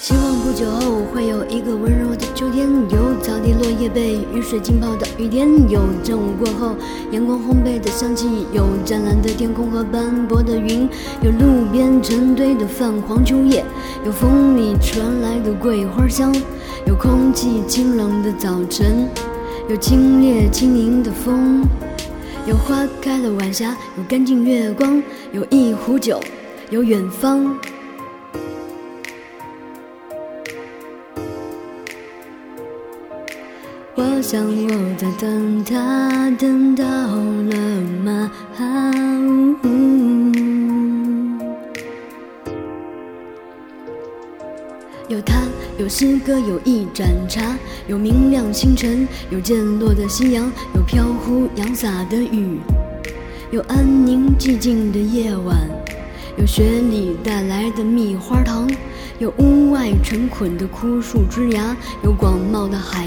希望不久后会有一个温柔的秋天，有草地落叶被雨水浸泡的雨天，有正午过后阳光烘焙的香气，有湛蓝的天空和斑驳的云，有路边成堆的泛黄秋叶，有风里传来的桂花香，有空气清冷的早晨，有清冽轻盈的风。有花开的晚霞，有干净月光，有一壶酒，有远方。我想我在等他，等到了吗？有他，有诗歌，有一盏茶，有明亮清晨，有渐落的夕阳，有飘忽扬洒的雨，有安宁寂静的夜晚，有雪里带来的蜜花糖。有屋外成捆的枯树枝芽，有广袤的海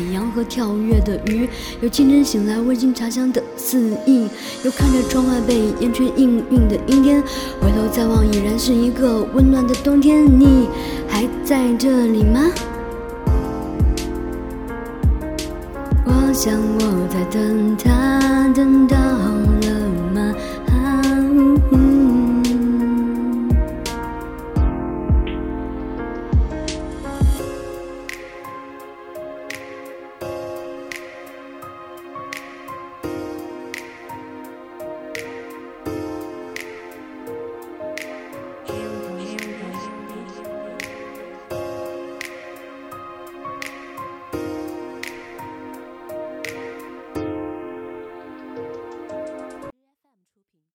跳跃的鱼，有清晨醒来温馨茶香的肆意，有看着窗外被烟圈氤氲的阴天，回头再望已然是一个温暖的冬天。你还在这里吗？我想我在等他，等到。